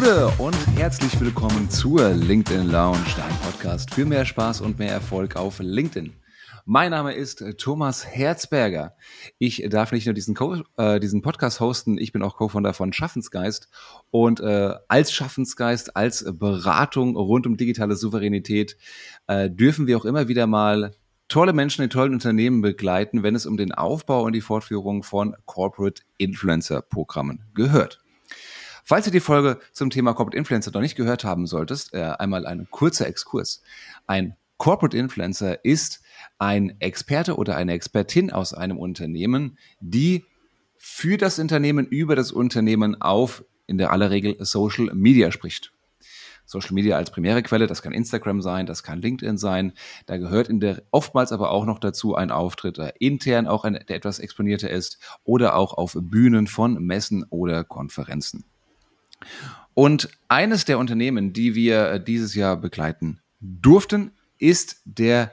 Gude und herzlich willkommen zur LinkedIn Lounge, dein Podcast für mehr Spaß und mehr Erfolg auf LinkedIn. Mein Name ist Thomas Herzberger. Ich darf nicht nur diesen, Co äh, diesen Podcast hosten, ich bin auch Co-Founder von Schaffensgeist. Und äh, als Schaffensgeist, als Beratung rund um digitale Souveränität äh, dürfen wir auch immer wieder mal tolle Menschen in tollen Unternehmen begleiten, wenn es um den Aufbau und die Fortführung von Corporate Influencer Programmen gehört. Falls du die Folge zum Thema Corporate Influencer noch nicht gehört haben solltest, äh, einmal ein kurzer Exkurs. Ein Corporate Influencer ist ein Experte oder eine Expertin aus einem Unternehmen, die für das Unternehmen über das Unternehmen auf in der aller Regel Social Media spricht. Social Media als primäre Quelle, das kann Instagram sein, das kann LinkedIn sein. Da gehört in der oftmals aber auch noch dazu ein Auftritt, der intern auch ein, der etwas exponierter ist oder auch auf Bühnen von Messen oder Konferenzen. Und eines der Unternehmen, die wir dieses Jahr begleiten durften, ist der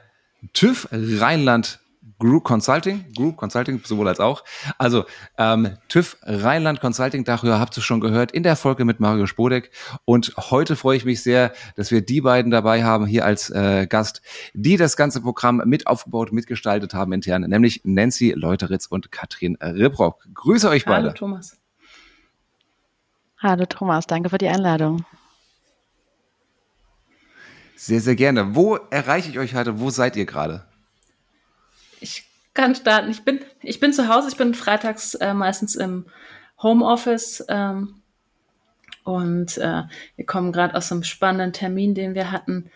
TÜV Rheinland Group Consulting, Group Consulting sowohl als auch. Also ähm, TÜV Rheinland Consulting, darüber habt ihr schon gehört in der Folge mit Mario Spodek. Und heute freue ich mich sehr, dass wir die beiden dabei haben hier als äh, Gast, die das ganze Programm mit aufgebaut, mitgestaltet haben intern, nämlich Nancy Leuteritz und Katrin Ribrock. Grüße euch beide. Hallo Thomas. Hallo Thomas, danke für die Einladung. Sehr, sehr gerne. Wo erreiche ich euch heute? Wo seid ihr gerade? Ich kann starten. Ich bin, ich bin zu Hause. Ich bin freitags äh, meistens im Homeoffice. Ähm, und äh, wir kommen gerade aus einem spannenden Termin, den wir hatten,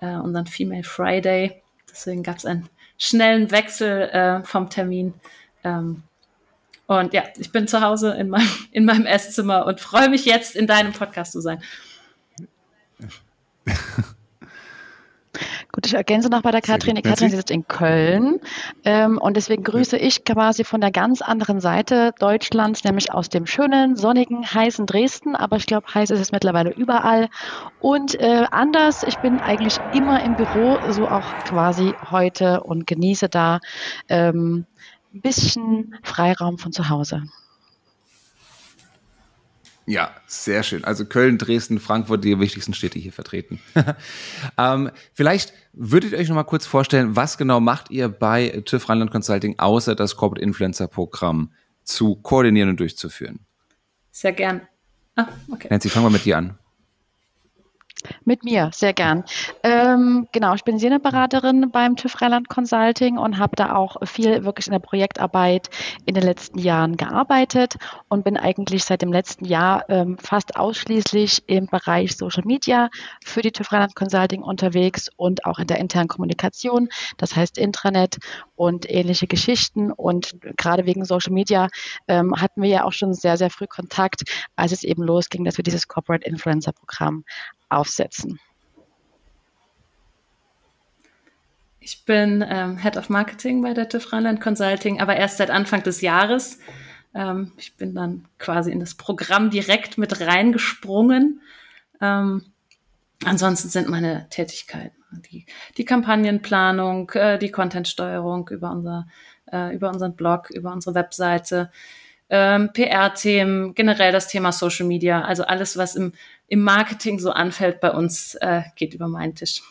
äh, unseren Female Friday. Deswegen gab es einen schnellen Wechsel äh, vom Termin. Ähm, und ja, ich bin zu Hause in meinem, in meinem Esszimmer und freue mich jetzt, in deinem Podcast zu sein. Gut, ich ergänze noch bei der Katrin. Die Katrin sitzt in Köln ähm, und deswegen grüße ich quasi von der ganz anderen Seite Deutschlands, nämlich aus dem schönen, sonnigen, heißen Dresden. Aber ich glaube, heiß ist es mittlerweile überall. Und äh, anders, ich bin eigentlich immer im Büro, so auch quasi heute und genieße da ähm, ein bisschen Freiraum von zu Hause. Ja, sehr schön. Also Köln, Dresden, Frankfurt, die wichtigsten Städte hier vertreten. ähm, vielleicht würdet ihr euch noch mal kurz vorstellen, was genau macht ihr bei TÜV Rheinland Consulting, außer das Corporate Influencer Programm zu koordinieren und durchzuführen? Sehr gern. Ah, okay. Nancy, fangen wir mit dir an. Mit mir, sehr gern. Ähm, genau, ich bin Seneberaterin beim TÜV Rheinland Consulting und habe da auch viel wirklich in der Projektarbeit in den letzten Jahren gearbeitet und bin eigentlich seit dem letzten Jahr ähm, fast ausschließlich im Bereich Social Media für die TÜV Rheinland Consulting unterwegs und auch in der internen Kommunikation, das heißt Intranet und ähnliche Geschichten. Und gerade wegen Social Media ähm, hatten wir ja auch schon sehr, sehr früh Kontakt, als es eben losging, dass wir dieses Corporate Influencer Programm aufsetzen? Ich bin ähm, Head of Marketing bei der TÜV Rheinland Consulting, aber erst seit Anfang des Jahres. Ähm, ich bin dann quasi in das Programm direkt mit reingesprungen. Ähm, ansonsten sind meine Tätigkeiten die, die Kampagnenplanung, äh, die Contentsteuerung über, unser, äh, über unseren Blog, über unsere Webseite, ähm, PR-Themen, generell das Thema Social Media, also alles, was im, im Marketing so anfällt bei uns, äh, geht über meinen Tisch.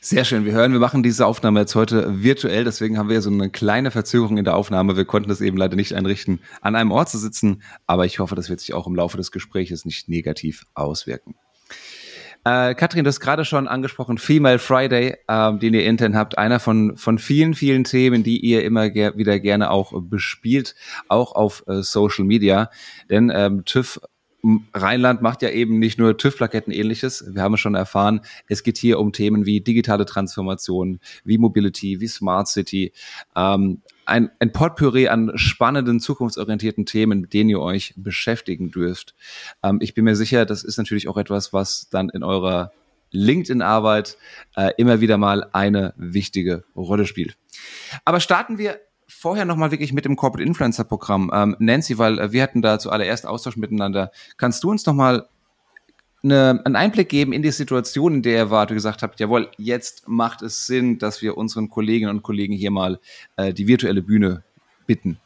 Sehr schön. Wir hören, wir machen diese Aufnahme jetzt heute virtuell, deswegen haben wir so eine kleine Verzögerung in der Aufnahme. Wir konnten das eben leider nicht einrichten, an einem Ort zu sitzen, aber ich hoffe, das wird sich auch im Laufe des Gesprächs nicht negativ auswirken. Äh, Katrin, du hast gerade schon angesprochen, Female Friday, ähm, den ihr intern habt, einer von, von vielen, vielen Themen, die ihr immer ger wieder gerne auch bespielt, auch auf äh, Social Media. Denn ähm, TÜV Rheinland macht ja eben nicht nur TÜV-Plaketten ähnliches. Wir haben es schon erfahren, es geht hier um Themen wie digitale Transformation, wie Mobility, wie Smart City. Ähm, ein, ein Potpourri an spannenden, zukunftsorientierten Themen, mit denen ihr euch beschäftigen dürft. Ähm, ich bin mir sicher, das ist natürlich auch etwas, was dann in eurer LinkedIn-Arbeit äh, immer wieder mal eine wichtige Rolle spielt. Aber starten wir vorher nochmal wirklich mit dem Corporate Influencer Programm. Ähm, Nancy, weil äh, wir hatten da zuallererst Austausch miteinander. Kannst du uns nochmal eine, einen Einblick geben in die Situation, in der ihr wart, und gesagt habt, jawohl, jetzt macht es Sinn, dass wir unseren Kolleginnen und Kollegen hier mal äh, die virtuelle Bühne bitten,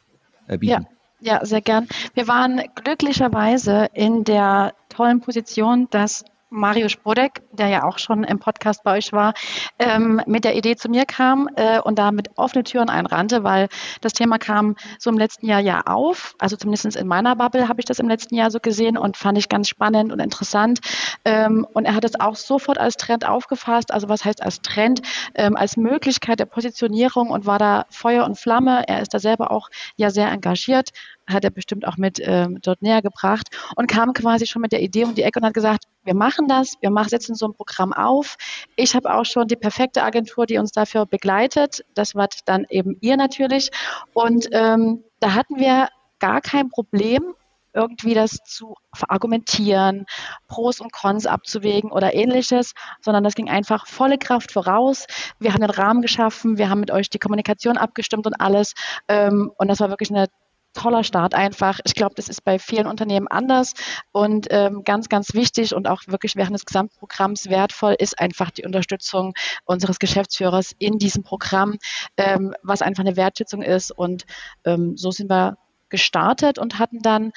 äh, bieten? Ja. Ja, sehr gern. Wir waren glücklicherweise in der tollen Position, dass Mario Spodek, der ja auch schon im Podcast bei euch war, ähm, mit der Idee zu mir kam äh, und da mit offene Türen einrannte, weil das Thema kam so im letzten Jahr ja auf. Also zumindest in meiner Bubble habe ich das im letzten Jahr so gesehen und fand ich ganz spannend und interessant. Ähm, und er hat es auch sofort als Trend aufgefasst. Also was heißt als Trend? Ähm, als Möglichkeit der Positionierung und war da Feuer und Flamme. Er ist da selber auch ja sehr engagiert hat er bestimmt auch mit ähm, dort näher gebracht und kam quasi schon mit der Idee um die Ecke und hat gesagt, wir machen das, wir machen, setzen so ein Programm auf. Ich habe auch schon die perfekte Agentur, die uns dafür begleitet. Das war dann eben ihr natürlich. Und ähm, da hatten wir gar kein Problem, irgendwie das zu verargumentieren, Pros und Cons abzuwägen oder ähnliches, sondern das ging einfach volle Kraft voraus. Wir haben den Rahmen geschaffen, wir haben mit euch die Kommunikation abgestimmt und alles. Ähm, und das war wirklich eine toller Start einfach. Ich glaube, das ist bei vielen Unternehmen anders und ähm, ganz, ganz wichtig und auch wirklich während des Gesamtprogramms wertvoll ist einfach die Unterstützung unseres Geschäftsführers in diesem Programm, ähm, was einfach eine Wertschätzung ist. Und ähm, so sind wir gestartet und hatten dann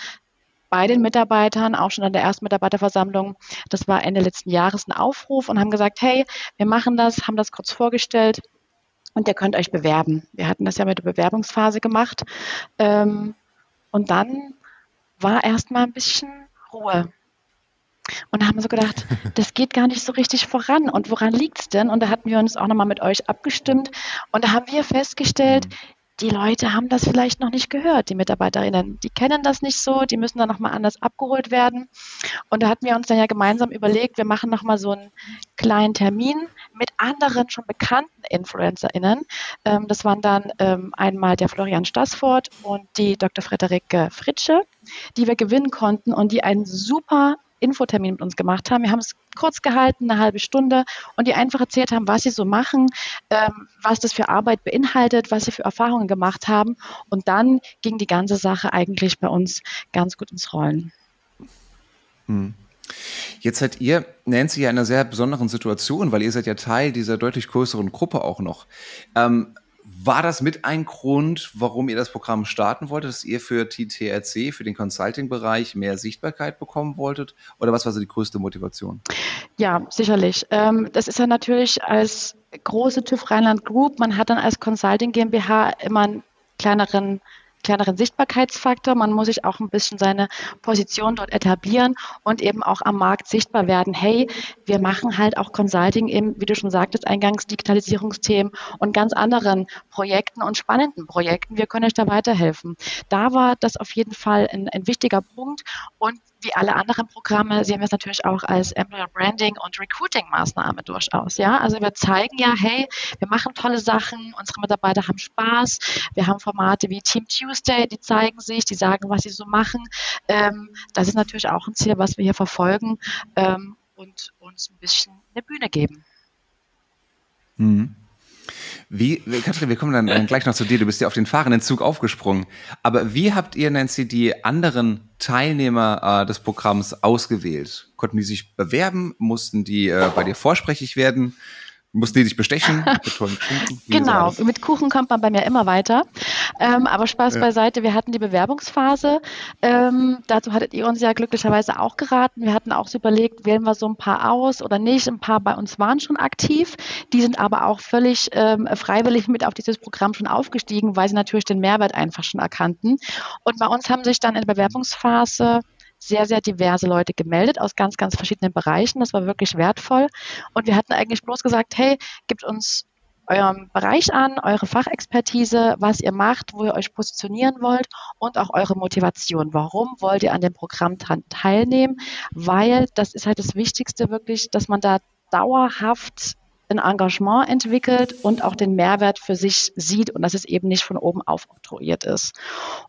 bei den Mitarbeitern, auch schon an der ersten Mitarbeiterversammlung, das war Ende letzten Jahres, einen Aufruf und haben gesagt, hey, wir machen das, haben das kurz vorgestellt und ihr könnt euch bewerben. Wir hatten das ja mit der Bewerbungsphase gemacht. Ähm, und dann war erstmal ein bisschen Ruhe. Und da haben wir so gedacht, das geht gar nicht so richtig voran. Und woran liegt es denn? Und da hatten wir uns auch nochmal mit euch abgestimmt. Und da haben wir festgestellt, mhm die Leute haben das vielleicht noch nicht gehört, die Mitarbeiterinnen. Die kennen das nicht so, die müssen dann nochmal anders abgeholt werden. Und da hatten wir uns dann ja gemeinsam überlegt, wir machen nochmal so einen kleinen Termin mit anderen schon bekannten InfluencerInnen. Ähm, das waren dann ähm, einmal der Florian Stassfurt und die Dr. Frederike Fritsche, die wir gewinnen konnten und die einen super Infotermin mit uns gemacht haben. Wir haben es kurz gehalten, eine halbe Stunde, und die einfach erzählt haben, was sie so machen, ähm, was das für Arbeit beinhaltet, was sie für Erfahrungen gemacht haben. Und dann ging die ganze Sache eigentlich bei uns ganz gut ins Rollen. Hm. Jetzt seid ihr, Nancy, ja in einer sehr besonderen Situation, weil ihr seid ja Teil dieser deutlich größeren Gruppe auch noch. Ähm, war das mit ein Grund, warum ihr das Programm starten wolltet, dass ihr für TTRC, für den Consulting-Bereich mehr Sichtbarkeit bekommen wolltet? Oder was war so die größte Motivation? Ja, sicherlich. Ähm, das ist ja natürlich als große TÜV Rheinland Group, man hat dann als Consulting GmbH immer einen kleineren kleineren Sichtbarkeitsfaktor. Man muss sich auch ein bisschen seine Position dort etablieren und eben auch am Markt sichtbar werden. Hey, wir machen halt auch Consulting im, wie du schon sagtest, eingangs Digitalisierungsthemen und ganz anderen Projekten und spannenden Projekten. Wir können euch da weiterhelfen. Da war das auf jeden Fall ein, ein wichtiger Punkt und wie alle anderen Programme sehen wir es natürlich auch als Employer Branding und Recruiting Maßnahme durchaus. Ja, also wir zeigen ja, hey, wir machen tolle Sachen, unsere Mitarbeiter haben Spaß, wir haben Formate wie Team Tuesday, die zeigen sich, die sagen, was sie so machen. Ähm, das ist natürlich auch ein Ziel, was wir hier verfolgen ähm, und uns ein bisschen eine Bühne geben. Mhm. Wie, Katrin, wir kommen dann, dann gleich noch zu dir. Du bist ja auf den fahrenden Zug aufgesprungen. Aber wie habt ihr, Nancy, die anderen Teilnehmer äh, des Programms ausgewählt? Konnten die sich bewerben? Mussten die äh, bei dir vorsprechig werden? Mussten die dich bestechen? genau, mit Kuchen kommt man bei mir immer weiter. Ähm, aber Spaß ja. beiseite, wir hatten die Bewerbungsphase. Ähm, dazu hattet ihr uns ja glücklicherweise auch geraten. Wir hatten auch so überlegt, wählen wir so ein paar aus oder nicht. Ein paar bei uns waren schon aktiv. Die sind aber auch völlig ähm, freiwillig mit auf dieses Programm schon aufgestiegen, weil sie natürlich den Mehrwert einfach schon erkannten. Und bei uns haben sich dann in der Bewerbungsphase sehr, sehr diverse Leute gemeldet aus ganz, ganz verschiedenen Bereichen. Das war wirklich wertvoll. Und wir hatten eigentlich bloß gesagt, hey, gibt uns euren Bereich an, eure Fachexpertise, was ihr macht, wo ihr euch positionieren wollt und auch eure Motivation. Warum wollt ihr an dem Programm teilnehmen? Weil das ist halt das Wichtigste wirklich, dass man da dauerhaft ein Engagement entwickelt und auch den Mehrwert für sich sieht und dass es eben nicht von oben aufoktroyiert ist.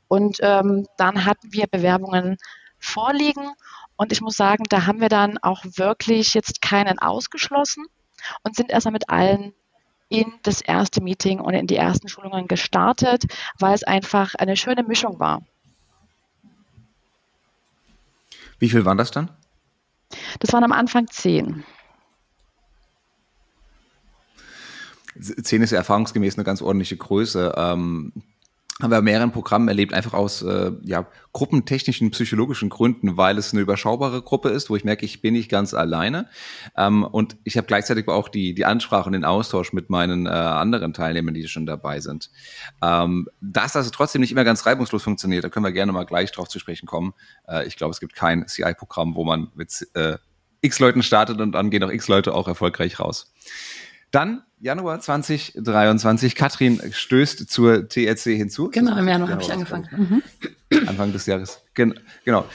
Und ähm, dann hatten wir Bewerbungen vorliegen. Und ich muss sagen, da haben wir dann auch wirklich jetzt keinen ausgeschlossen und sind erstmal mit allen in das erste Meeting und in die ersten Schulungen gestartet, weil es einfach eine schöne Mischung war. Wie viel waren das dann? Das waren am Anfang zehn. Zehn ist ja erfahrungsgemäß eine ganz ordentliche Größe. Ähm, haben wir mehreren Programmen erlebt, einfach aus äh, ja, gruppentechnischen, psychologischen Gründen, weil es eine überschaubare Gruppe ist, wo ich merke, ich bin nicht ganz alleine. Ähm, und ich habe gleichzeitig auch die, die Ansprache und den Austausch mit meinen äh, anderen Teilnehmern, die schon dabei sind. Ähm, dass das trotzdem nicht immer ganz reibungslos funktioniert, da können wir gerne mal gleich drauf zu sprechen kommen. Äh, ich glaube, es gibt kein CI-Programm, wo man mit äh, x Leuten startet und dann gehen auch x Leute auch erfolgreich raus. Dann Januar 2023. Katrin stößt zur TRC hinzu. Genau, im Januar habe ich angefangen. Mhm. Anfang des Jahres. Gen genau.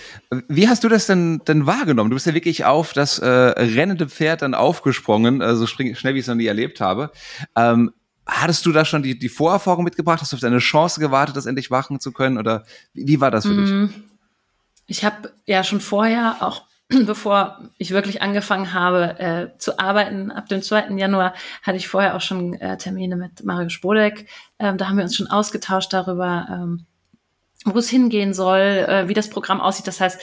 Wie hast du das denn, denn wahrgenommen? Du bist ja wirklich auf das äh, rennende Pferd dann aufgesprungen, äh, so schnell wie ich es noch nie erlebt habe. Ähm, hattest du da schon die, die Vorerfahrung mitgebracht? Hast du auf deine Chance gewartet, das endlich machen zu können? Oder wie, wie war das für mhm. dich? Ich habe ja schon vorher auch bevor ich wirklich angefangen habe äh, zu arbeiten, ab dem 2. Januar, hatte ich vorher auch schon äh, Termine mit Mario Spodek. Ähm, da haben wir uns schon ausgetauscht darüber, ähm, wo es hingehen soll, äh, wie das Programm aussieht. Das heißt,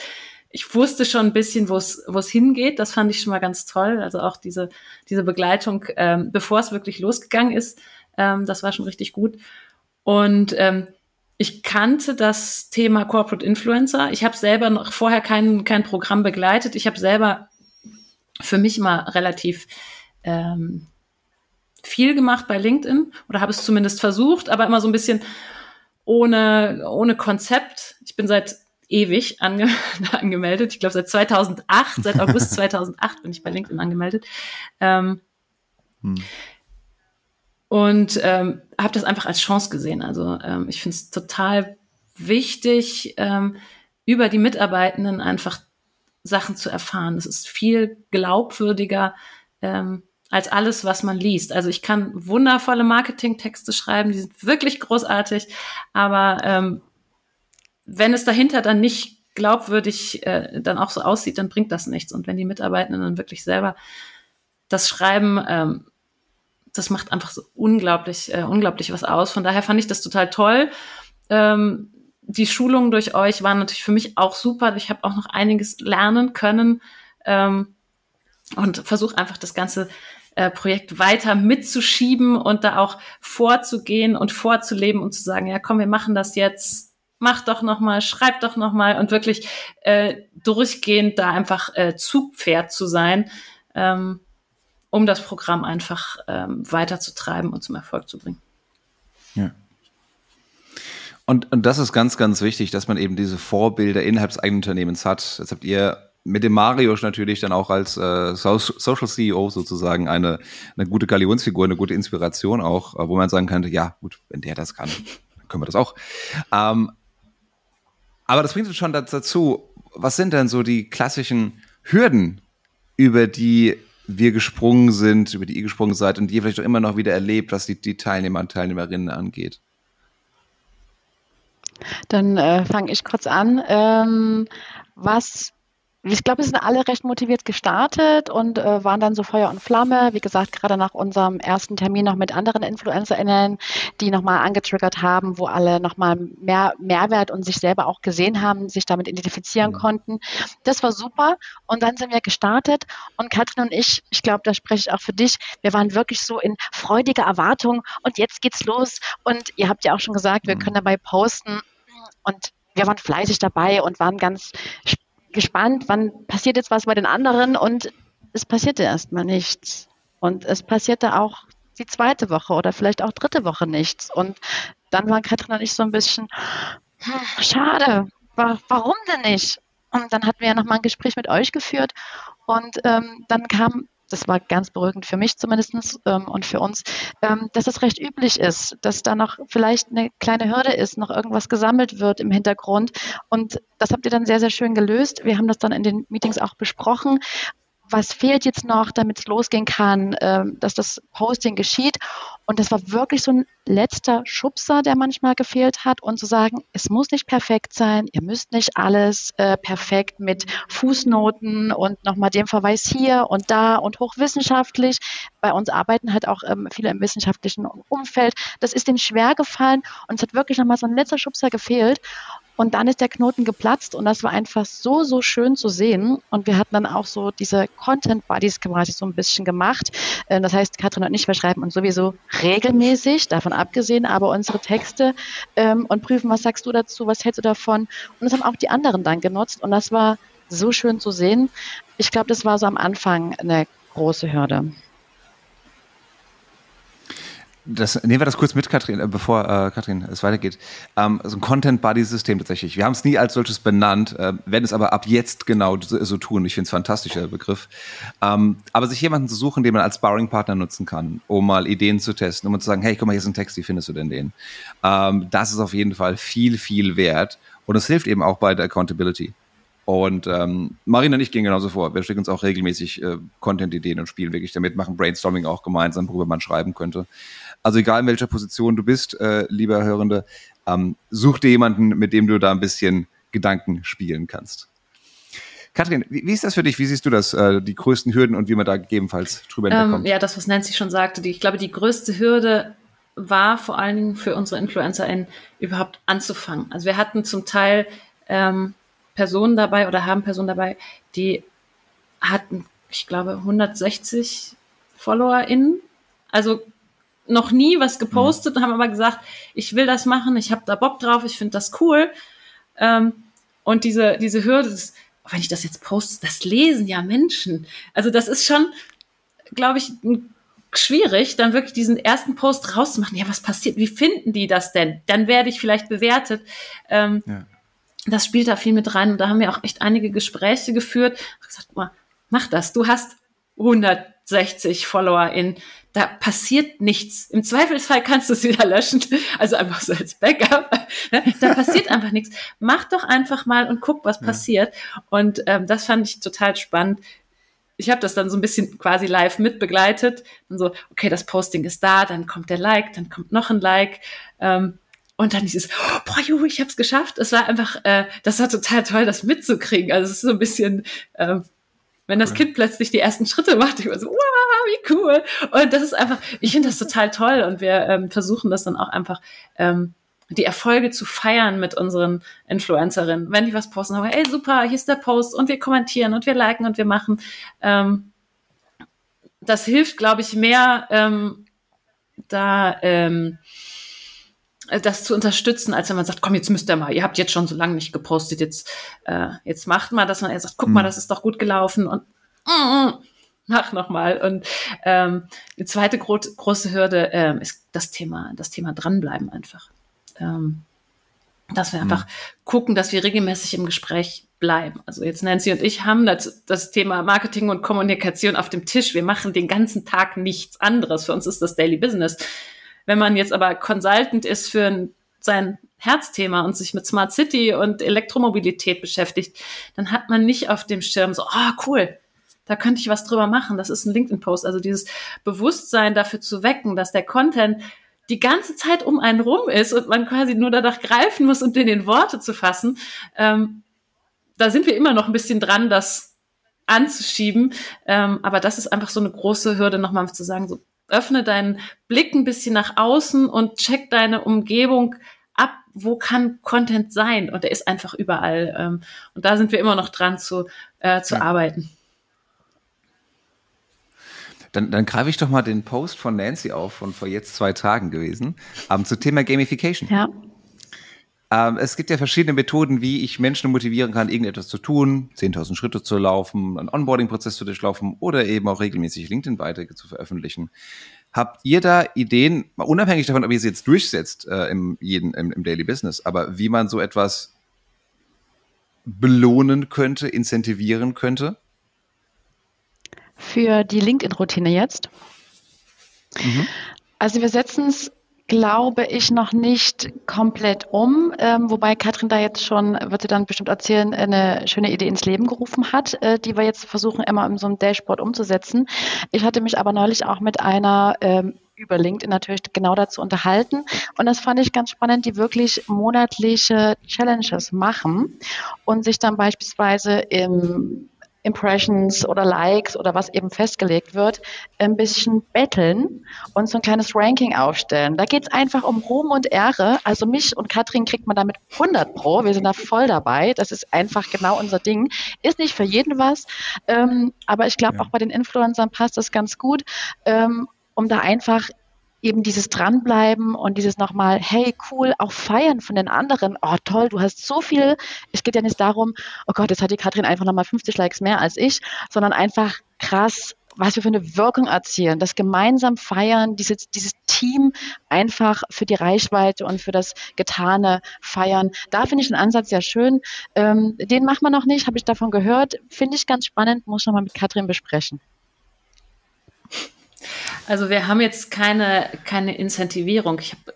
ich wusste schon ein bisschen, wo es hingeht. Das fand ich schon mal ganz toll. Also auch diese diese Begleitung, ähm, bevor es wirklich losgegangen ist, ähm, das war schon richtig gut. Und ähm, ich kannte das Thema Corporate Influencer. Ich habe selber noch vorher kein, kein Programm begleitet. Ich habe selber für mich mal relativ ähm, viel gemacht bei LinkedIn oder habe es zumindest versucht, aber immer so ein bisschen ohne, ohne Konzept. Ich bin seit ewig ange angemeldet. Ich glaube seit 2008, seit August 2008 bin ich bei LinkedIn angemeldet. Ähm, hm und ähm, habe das einfach als Chance gesehen. Also ähm, ich finde es total wichtig, ähm, über die Mitarbeitenden einfach Sachen zu erfahren. Das ist viel glaubwürdiger ähm, als alles, was man liest. Also ich kann wundervolle Marketingtexte schreiben, die sind wirklich großartig, aber ähm, wenn es dahinter dann nicht glaubwürdig äh, dann auch so aussieht, dann bringt das nichts. Und wenn die Mitarbeitenden dann wirklich selber das schreiben, ähm, das macht einfach so unglaublich, äh, unglaublich was aus. Von daher fand ich das total toll. Ähm, die Schulungen durch euch waren natürlich für mich auch super. Ich habe auch noch einiges lernen können ähm, und versuche einfach das ganze äh, Projekt weiter mitzuschieben und da auch vorzugehen und vorzuleben und zu sagen, ja, komm, wir machen das jetzt. Mach doch noch mal, schreib doch noch mal und wirklich äh, durchgehend da einfach äh, Zugpferd zu sein. Ähm, um das Programm einfach ähm, weiterzutreiben und zum Erfolg zu bringen. Ja. Und, und das ist ganz, ganz wichtig, dass man eben diese Vorbilder innerhalb des eigenen Unternehmens hat. Jetzt habt ihr mit dem Mario natürlich dann auch als äh, Social CEO sozusagen eine, eine gute Galionsfigur, eine gute Inspiration auch, äh, wo man sagen könnte, ja, gut, wenn der das kann, können wir das auch. Ähm, aber das bringt uns schon dazu, was sind denn so die klassischen Hürden, über die wir gesprungen sind, über die ihr gesprungen seid und ihr vielleicht auch immer noch wieder erlebt, was die, die Teilnehmer und Teilnehmerinnen angeht? Dann äh, fange ich kurz an. Ähm, was ich glaube, wir sind alle recht motiviert gestartet und äh, waren dann so Feuer und Flamme. Wie gesagt, gerade nach unserem ersten Termin noch mit anderen InfluencerInnen, die nochmal angetriggert haben, wo alle nochmal mehr Mehrwert und sich selber auch gesehen haben, sich damit identifizieren mhm. konnten. Das war super. Und dann sind wir gestartet und Katrin und ich, ich glaube, da spreche ich auch für dich, wir waren wirklich so in freudiger Erwartung und jetzt geht's los. Und ihr habt ja auch schon gesagt, wir mhm. können dabei posten und wir waren fleißig dabei und waren ganz gespannt, wann passiert jetzt was bei den anderen und es passierte erstmal nichts. Und es passierte auch die zweite Woche oder vielleicht auch dritte Woche nichts. Und dann waren Katrin und ich so ein bisschen, hm, schade, wa warum denn nicht? Und dann hatten wir ja nochmal ein Gespräch mit euch geführt und ähm, dann kam das war ganz beruhigend für mich zumindest ähm, und für uns, ähm, dass es recht üblich ist, dass da noch vielleicht eine kleine Hürde ist, noch irgendwas gesammelt wird im Hintergrund. Und das habt ihr dann sehr, sehr schön gelöst. Wir haben das dann in den Meetings auch besprochen was fehlt jetzt noch, damit es losgehen kann, ähm, dass das Posting geschieht. Und das war wirklich so ein letzter Schubser, der manchmal gefehlt hat und zu sagen, es muss nicht perfekt sein, ihr müsst nicht alles äh, perfekt mit Fußnoten und nochmal dem Verweis hier und da und hochwissenschaftlich. Bei uns arbeiten halt auch ähm, viele im wissenschaftlichen Umfeld. Das ist denen schwer gefallen und es hat wirklich nochmal so ein letzter Schubser gefehlt. Und dann ist der Knoten geplatzt und das war einfach so, so schön zu sehen. Und wir hatten dann auch so diese Content Buddies quasi so ein bisschen gemacht. Äh, das heißt, Katrin und ich, wir schreiben uns sowieso regelmäßig, davon abgesehen, aber unsere Texte ähm, und prüfen, was sagst du dazu, was hältst du davon? Und das haben auch die anderen dann genutzt und das war so schön zu sehen. Ich glaube, das war so am Anfang eine große Hürde. Das, nehmen wir das kurz mit, Katrin, äh, bevor äh, Katrin es weitergeht. Ähm, so ein Content-Buddy-System tatsächlich. Wir haben es nie als solches benannt, äh, werden es aber ab jetzt genau so, so tun. Ich finde es fantastisch, der Begriff. Ähm, aber sich jemanden zu suchen, den man als Sparring-Partner nutzen kann, um mal Ideen zu testen, um zu sagen, hey, guck mal, hier ist ein Text, wie findest du denn den? Ähm, das ist auf jeden Fall viel, viel wert. Und es hilft eben auch bei der Accountability. Und ähm, Marina und ich gehen genauso vor. Wir schicken uns auch regelmäßig äh, Content-Ideen und spielen wirklich damit, machen Brainstorming auch gemeinsam, worüber man schreiben könnte. Also egal in welcher Position du bist, äh, lieber Hörende, ähm, such dir jemanden, mit dem du da ein bisschen Gedanken spielen kannst. Kathrin, wie, wie ist das für dich? Wie siehst du das, äh, die größten Hürden und wie man da gegebenenfalls drüber ähm, hinwegkommt? Ähm, ja, das, was Nancy schon sagte, die, ich glaube, die größte Hürde war vor allen Dingen für unsere InfluencerInnen überhaupt anzufangen. Also wir hatten zum Teil ähm, Personen dabei oder haben Personen dabei, die hatten, ich glaube, 160 FollowerInnen. Also noch nie was mhm. gepostet und haben aber gesagt, ich will das machen, ich habe da Bock drauf, ich finde das cool. Ähm, und diese, diese Hürde, das, wenn ich das jetzt poste, das lesen ja Menschen. Also das ist schon, glaube ich, schwierig, dann wirklich diesen ersten Post rauszumachen. Ja, was passiert? Wie finden die das denn? Dann werde ich vielleicht bewertet. Ähm, ja. Das spielt da viel mit rein. Und da haben wir auch echt einige Gespräche geführt. Ich gesagt, mach das. Du hast 100 60 Follower in, da passiert nichts. Im Zweifelsfall kannst du es wieder löschen. Also einfach so als Backup. Ne? Da passiert einfach nichts. Mach doch einfach mal und guck, was ja. passiert. Und ähm, das fand ich total spannend. Ich habe das dann so ein bisschen quasi live mitbegleitet. Und so, okay, das Posting ist da, dann kommt der Like, dann kommt noch ein Like. Ähm, und dann dieses, oh, boah, Juhu, ich habe es geschafft. Es war einfach, äh, das war total toll, das mitzukriegen. Also es ist so ein bisschen... Äh, wenn das Kind plötzlich die ersten Schritte macht, ich war so, wow, wie cool. Und das ist einfach, ich finde das total toll und wir ähm, versuchen das dann auch einfach, ähm, die Erfolge zu feiern mit unseren Influencerinnen. Wenn die was posten, aber ey, super, hier ist der Post und wir kommentieren und wir liken und wir machen. Ähm, das hilft, glaube ich, mehr ähm, da ähm, das zu unterstützen, als wenn man sagt, komm, jetzt müsst ihr mal, ihr habt jetzt schon so lange nicht gepostet, jetzt, äh, jetzt macht mal, dass man sagt, guck mhm. mal, das ist doch gut gelaufen und mm, mm, mach nochmal. Und ähm, die zweite gro große Hürde ähm, ist das Thema, das Thema dranbleiben einfach. Ähm, dass wir einfach mhm. gucken, dass wir regelmäßig im Gespräch bleiben. Also jetzt Nancy und ich haben das, das Thema Marketing und Kommunikation auf dem Tisch. Wir machen den ganzen Tag nichts anderes. Für uns ist das Daily Business. Wenn man jetzt aber Consultant ist für ein, sein Herzthema und sich mit Smart City und Elektromobilität beschäftigt, dann hat man nicht auf dem Schirm so, ah, oh, cool, da könnte ich was drüber machen. Das ist ein LinkedIn-Post. Also dieses Bewusstsein dafür zu wecken, dass der Content die ganze Zeit um einen rum ist und man quasi nur danach greifen muss, um den in Worte zu fassen. Ähm, da sind wir immer noch ein bisschen dran, das anzuschieben. Ähm, aber das ist einfach so eine große Hürde, nochmal zu sagen, so öffne deinen Blick ein bisschen nach außen und check deine Umgebung ab, wo kann Content sein? Und der ist einfach überall. Ähm, und da sind wir immer noch dran zu, äh, zu ja. arbeiten. Dann, dann greife ich doch mal den Post von Nancy auf, von vor jetzt zwei Tagen gewesen, ähm, zu Thema Gamification. Ja. Ähm, es gibt ja verschiedene Methoden, wie ich Menschen motivieren kann, irgendetwas zu tun, 10.000 Schritte zu laufen, einen Onboarding-Prozess zu durchlaufen oder eben auch regelmäßig LinkedIn-Beiträge zu veröffentlichen. Habt ihr da Ideen, unabhängig davon, ob ihr sie jetzt durchsetzt äh, im, jeden, im, im Daily Business, aber wie man so etwas belohnen könnte, incentivieren könnte? Für die LinkedIn-Routine jetzt? Mhm. Also wir setzen es glaube ich, noch nicht komplett um, ähm, wobei Katrin da jetzt schon, wird sie dann bestimmt erzählen, eine schöne Idee ins Leben gerufen hat, äh, die wir jetzt versuchen, immer in so einem Dashboard umzusetzen. Ich hatte mich aber neulich auch mit einer ähm, über LinkedIn natürlich genau dazu unterhalten. Und das fand ich ganz spannend, die wirklich monatliche Challenges machen und sich dann beispielsweise im Impressions oder Likes oder was eben festgelegt wird, ein bisschen betteln und so ein kleines Ranking aufstellen. Da geht es einfach um Ruhm und Ehre. Also mich und Katrin kriegt man damit 100 Pro. Wir sind da voll dabei. Das ist einfach genau unser Ding. Ist nicht für jeden was, ähm, aber ich glaube, ja. auch bei den Influencern passt das ganz gut, ähm, um da einfach eben dieses Dranbleiben und dieses nochmal, hey, cool, auch feiern von den anderen. Oh, toll, du hast so viel. Es geht ja nicht darum, oh Gott, jetzt hat die Katrin einfach nochmal 50 Likes mehr als ich, sondern einfach krass, was wir für eine Wirkung erzielen. Das gemeinsam feiern, dieses, dieses Team einfach für die Reichweite und für das Getane feiern. Da finde ich den Ansatz sehr schön. Ähm, den macht man noch nicht, habe ich davon gehört. Finde ich ganz spannend, muss nochmal mit Katrin besprechen. Also wir haben jetzt keine, keine Incentivierung. Ich habe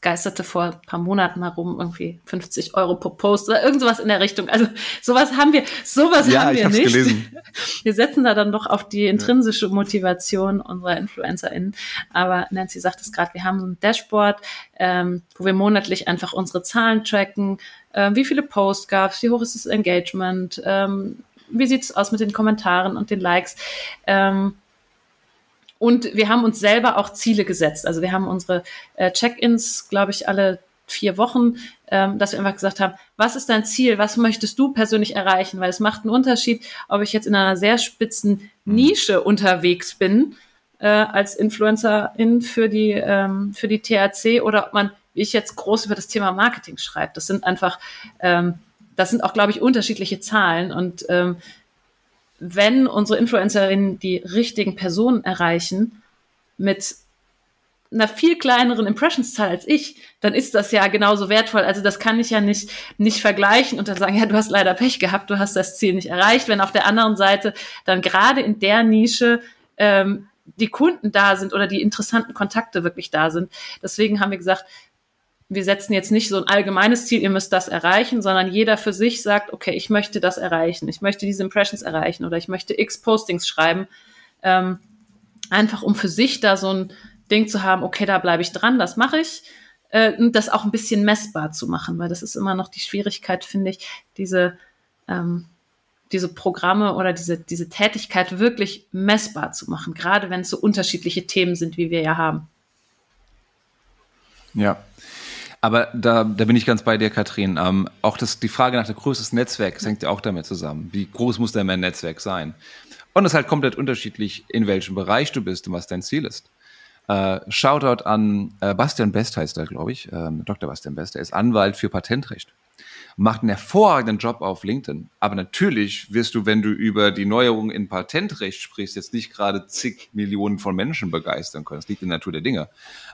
geisterte vor ein paar Monaten mal rum, irgendwie 50 Euro pro Post oder irgend sowas in der Richtung. Also sowas haben wir, sowas ja, haben wir nicht. Gelesen. Wir setzen da dann doch auf die intrinsische Motivation unserer InfluencerInnen. Aber Nancy sagt es gerade, wir haben so ein Dashboard, ähm, wo wir monatlich einfach unsere Zahlen tracken, äh, wie viele Posts gab es, wie hoch ist das Engagement, ähm, wie sieht's aus mit den Kommentaren und den Likes. Ähm, und wir haben uns selber auch Ziele gesetzt. Also wir haben unsere äh, Check-ins, glaube ich, alle vier Wochen, ähm, dass wir einfach gesagt haben, was ist dein Ziel? Was möchtest du persönlich erreichen? Weil es macht einen Unterschied, ob ich jetzt in einer sehr spitzen mhm. Nische unterwegs bin äh, als Influencerin für die ähm, für die THC oder ob man wie ich jetzt groß über das Thema Marketing schreibt. Das sind einfach ähm, das sind auch, glaube ich, unterschiedliche Zahlen und ähm, wenn unsere Influencerinnen die richtigen Personen erreichen mit einer viel kleineren Impressionszahl als ich, dann ist das ja genauso wertvoll. Also das kann ich ja nicht, nicht vergleichen und dann sagen, ja, du hast leider Pech gehabt, du hast das Ziel nicht erreicht, wenn auf der anderen Seite dann gerade in der Nische ähm, die Kunden da sind oder die interessanten Kontakte wirklich da sind. Deswegen haben wir gesagt, wir setzen jetzt nicht so ein allgemeines Ziel, ihr müsst das erreichen, sondern jeder für sich sagt, okay, ich möchte das erreichen, ich möchte diese Impressions erreichen oder ich möchte x Postings schreiben, ähm, einfach um für sich da so ein Ding zu haben, okay, da bleibe ich dran, das mache ich, äh, und das auch ein bisschen messbar zu machen, weil das ist immer noch die Schwierigkeit, finde ich, diese ähm, diese Programme oder diese, diese Tätigkeit wirklich messbar zu machen, gerade wenn es so unterschiedliche Themen sind, wie wir ja haben. Ja, aber da, da bin ich ganz bei dir, Katrin. Ähm, auch das, die Frage nach der Größe des Netzwerks hängt ja auch damit zusammen. Wie groß muss denn mein Netzwerk sein? Und es ist halt komplett unterschiedlich, in welchem Bereich du bist und was dein Ziel ist. Äh, Shoutout an äh, Bastian Best heißt er, glaube ich. Ähm, Dr. Bastian Best. Er ist Anwalt für Patentrecht macht einen hervorragenden Job auf LinkedIn. Aber natürlich wirst du, wenn du über die Neuerungen in Patentrecht sprichst, jetzt nicht gerade zig Millionen von Menschen begeistern können. Das liegt in der Natur der Dinge.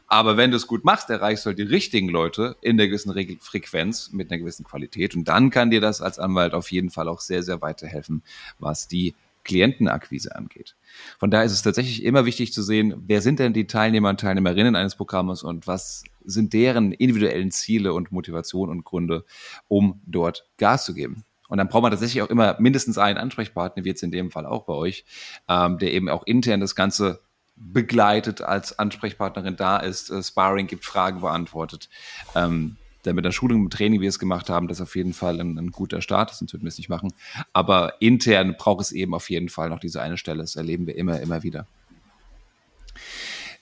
Aber wenn du es gut machst, erreichst du halt die richtigen Leute in der gewissen Regel Frequenz mit einer gewissen Qualität. Und dann kann dir das als Anwalt auf jeden Fall auch sehr, sehr weiterhelfen, was die Klientenakquise angeht. Von daher ist es tatsächlich immer wichtig zu sehen, wer sind denn die Teilnehmer und Teilnehmerinnen eines Programmes und was sind deren individuellen Ziele und Motivationen und Gründe, um dort Gas zu geben. Und dann braucht man tatsächlich auch immer mindestens einen Ansprechpartner, wie jetzt in dem Fall auch bei euch, ähm, der eben auch intern das Ganze begleitet, als Ansprechpartnerin da ist, äh, Sparring gibt, Fragen beantwortet. Ähm, denn mit der Schulung, mit Training, wie wir es gemacht haben, das ist auf jeden Fall ein, ein guter Start, sonst würden wir es nicht machen. Aber intern braucht es eben auf jeden Fall noch diese eine Stelle. Das erleben wir immer, immer wieder.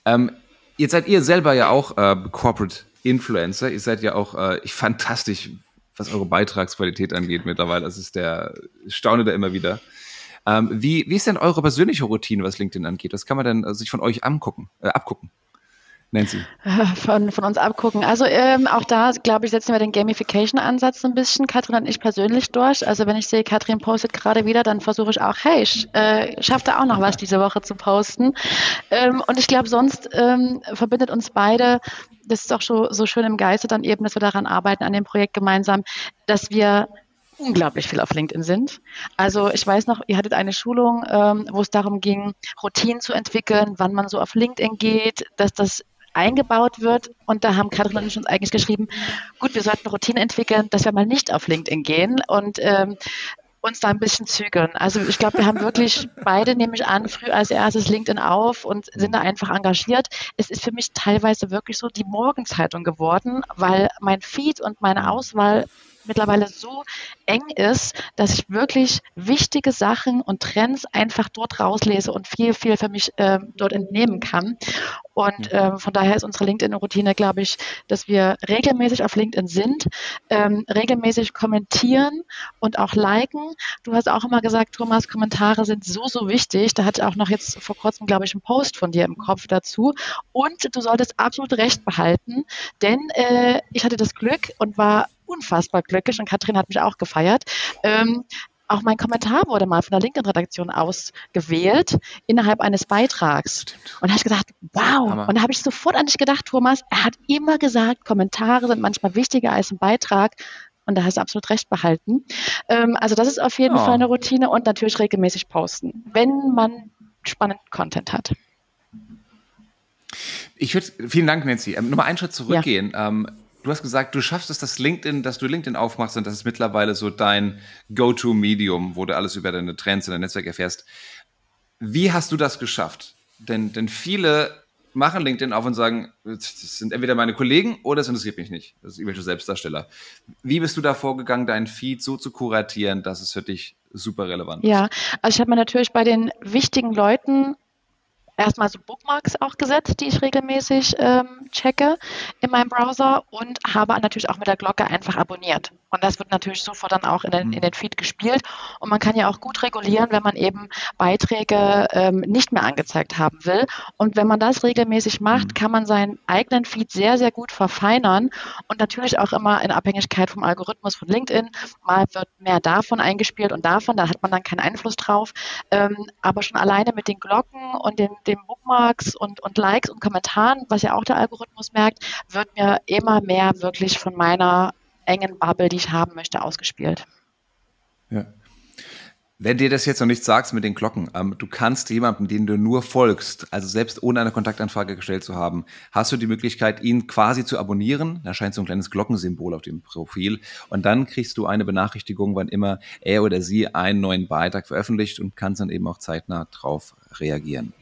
Ähm, jetzt seid ihr selber ja auch äh, Corporate Influencer. Ihr seid ja auch äh, ich, fantastisch, was eure Beitragsqualität angeht mittlerweile. Das ist der, ich staune da immer wieder. Ähm, wie, wie ist denn eure persönliche Routine, was LinkedIn angeht? Was kann man denn äh, sich von euch angucken, äh, abgucken? Nancy? Von, von uns abgucken. Also ähm, auch da, glaube ich, setzen wir den Gamification-Ansatz ein bisschen, Katrin und ich persönlich durch. Also wenn ich sehe, Katrin postet gerade wieder, dann versuche ich auch, hey, ich äh, schaffe da auch noch was diese Woche zu posten. Ähm, und ich glaube, sonst ähm, verbindet uns beide, das ist auch so, so schön im Geiste dann eben, dass wir daran arbeiten, an dem Projekt gemeinsam, dass wir unglaublich viel auf LinkedIn sind. Also ich weiß noch, ihr hattet eine Schulung, ähm, wo es darum ging, Routinen zu entwickeln, wann man so auf LinkedIn geht, dass das eingebaut wird. Und da haben Katrin und ich uns eigentlich geschrieben, gut, wir sollten Routine entwickeln, dass wir mal nicht auf LinkedIn gehen und ähm, uns da ein bisschen zügeln. Also ich glaube, wir haben wirklich beide, nehme ich an, früh als erstes LinkedIn auf und sind da einfach engagiert. Es ist für mich teilweise wirklich so die Morgenzeitung geworden, weil mein Feed und meine Auswahl mittlerweile so eng ist, dass ich wirklich wichtige Sachen und Trends einfach dort rauslese und viel, viel für mich äh, dort entnehmen kann. Und äh, von daher ist unsere LinkedIn-Routine, glaube ich, dass wir regelmäßig auf LinkedIn sind, ähm, regelmäßig kommentieren und auch liken. Du hast auch immer gesagt, Thomas, Kommentare sind so, so wichtig. Da hatte ich auch noch jetzt vor kurzem, glaube ich, einen Post von dir im Kopf dazu. Und du solltest absolut recht behalten, denn äh, ich hatte das Glück und war unfassbar glücklich und Katrin hat mich auch gefeiert. Ähm, auch mein Kommentar wurde mal von der LinkedIn-Redaktion ausgewählt innerhalb eines Beitrags. Und da habe ich gedacht, wow. Hammer. Und da habe ich sofort an dich gedacht, Thomas, er hat immer gesagt, Kommentare sind manchmal wichtiger als ein Beitrag. Und da hast du absolut recht behalten. Ähm, also das ist auf jeden oh. Fall eine Routine und natürlich regelmäßig posten, wenn man spannenden Content hat. Ich würde, vielen Dank, Nancy. Ähm, Nochmal einen Schritt zurückgehen. Ja. Ähm, du hast gesagt, du schaffst es, dass LinkedIn, dass du LinkedIn aufmachst und das ist mittlerweile so dein Go-To-Medium, wo du alles über deine Trends in dein Netzwerk erfährst. Wie hast du das geschafft? Denn, denn viele machen LinkedIn auf und sagen, das sind entweder meine Kollegen oder es interessiert mich nicht. Das ist irgendwelche Selbstdarsteller. Wie bist du da vorgegangen, deinen Feed so zu kuratieren, dass es für dich super relevant ist? Ja, also ich habe mir natürlich bei den wichtigen Leuten erstmal so Bookmarks auch gesetzt, die ich regelmäßig ähm, checke in meinem Browser und habe natürlich auch mit der Glocke einfach abonniert. Und das wird natürlich sofort dann auch in den, mhm. in den Feed gespielt. Und man kann ja auch gut regulieren, wenn man eben Beiträge ähm, nicht mehr angezeigt haben will. Und wenn man das regelmäßig macht, mhm. kann man seinen eigenen Feed sehr, sehr gut verfeinern und natürlich auch immer in Abhängigkeit vom Algorithmus von LinkedIn. Mal wird mehr davon eingespielt und davon, da hat man dann keinen Einfluss drauf. Ähm, aber schon alleine mit den Glocken und den, den Bookmarks und, und Likes und Kommentaren, was ja auch der Algorithmus merkt, wird mir immer mehr wirklich von meiner engen Bubble, die ich haben möchte, ausgespielt. Ja. Wenn dir das jetzt noch nicht sagst mit den Glocken, ähm, du kannst jemandem, den du nur folgst, also selbst ohne eine Kontaktanfrage gestellt zu haben, hast du die Möglichkeit, ihn quasi zu abonnieren. Da scheint so ein kleines Glockensymbol auf dem Profil. Und dann kriegst du eine Benachrichtigung, wann immer er oder sie einen neuen Beitrag veröffentlicht und kannst dann eben auch zeitnah drauf reagieren.